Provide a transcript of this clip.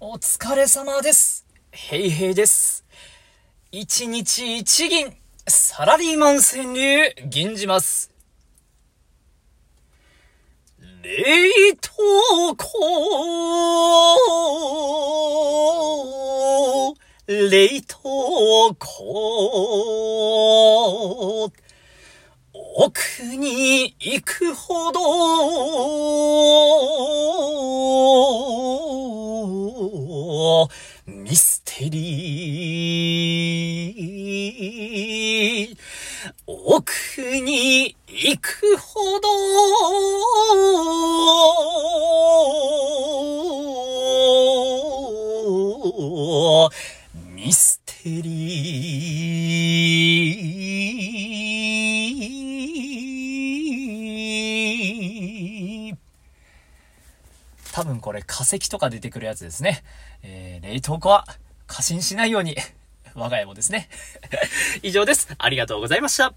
お疲れ様です。ヘイヘイです。一日一銀、サラリーマン川柳、銀じます。冷凍庫、冷凍庫、奥に行くほど、ミステリー。奥に行くほど、ミステリー。多分これ化石とか出てくるやつですね。えー、冷凍庫は過信しないように。我が家もですね。以上です。ありがとうございました。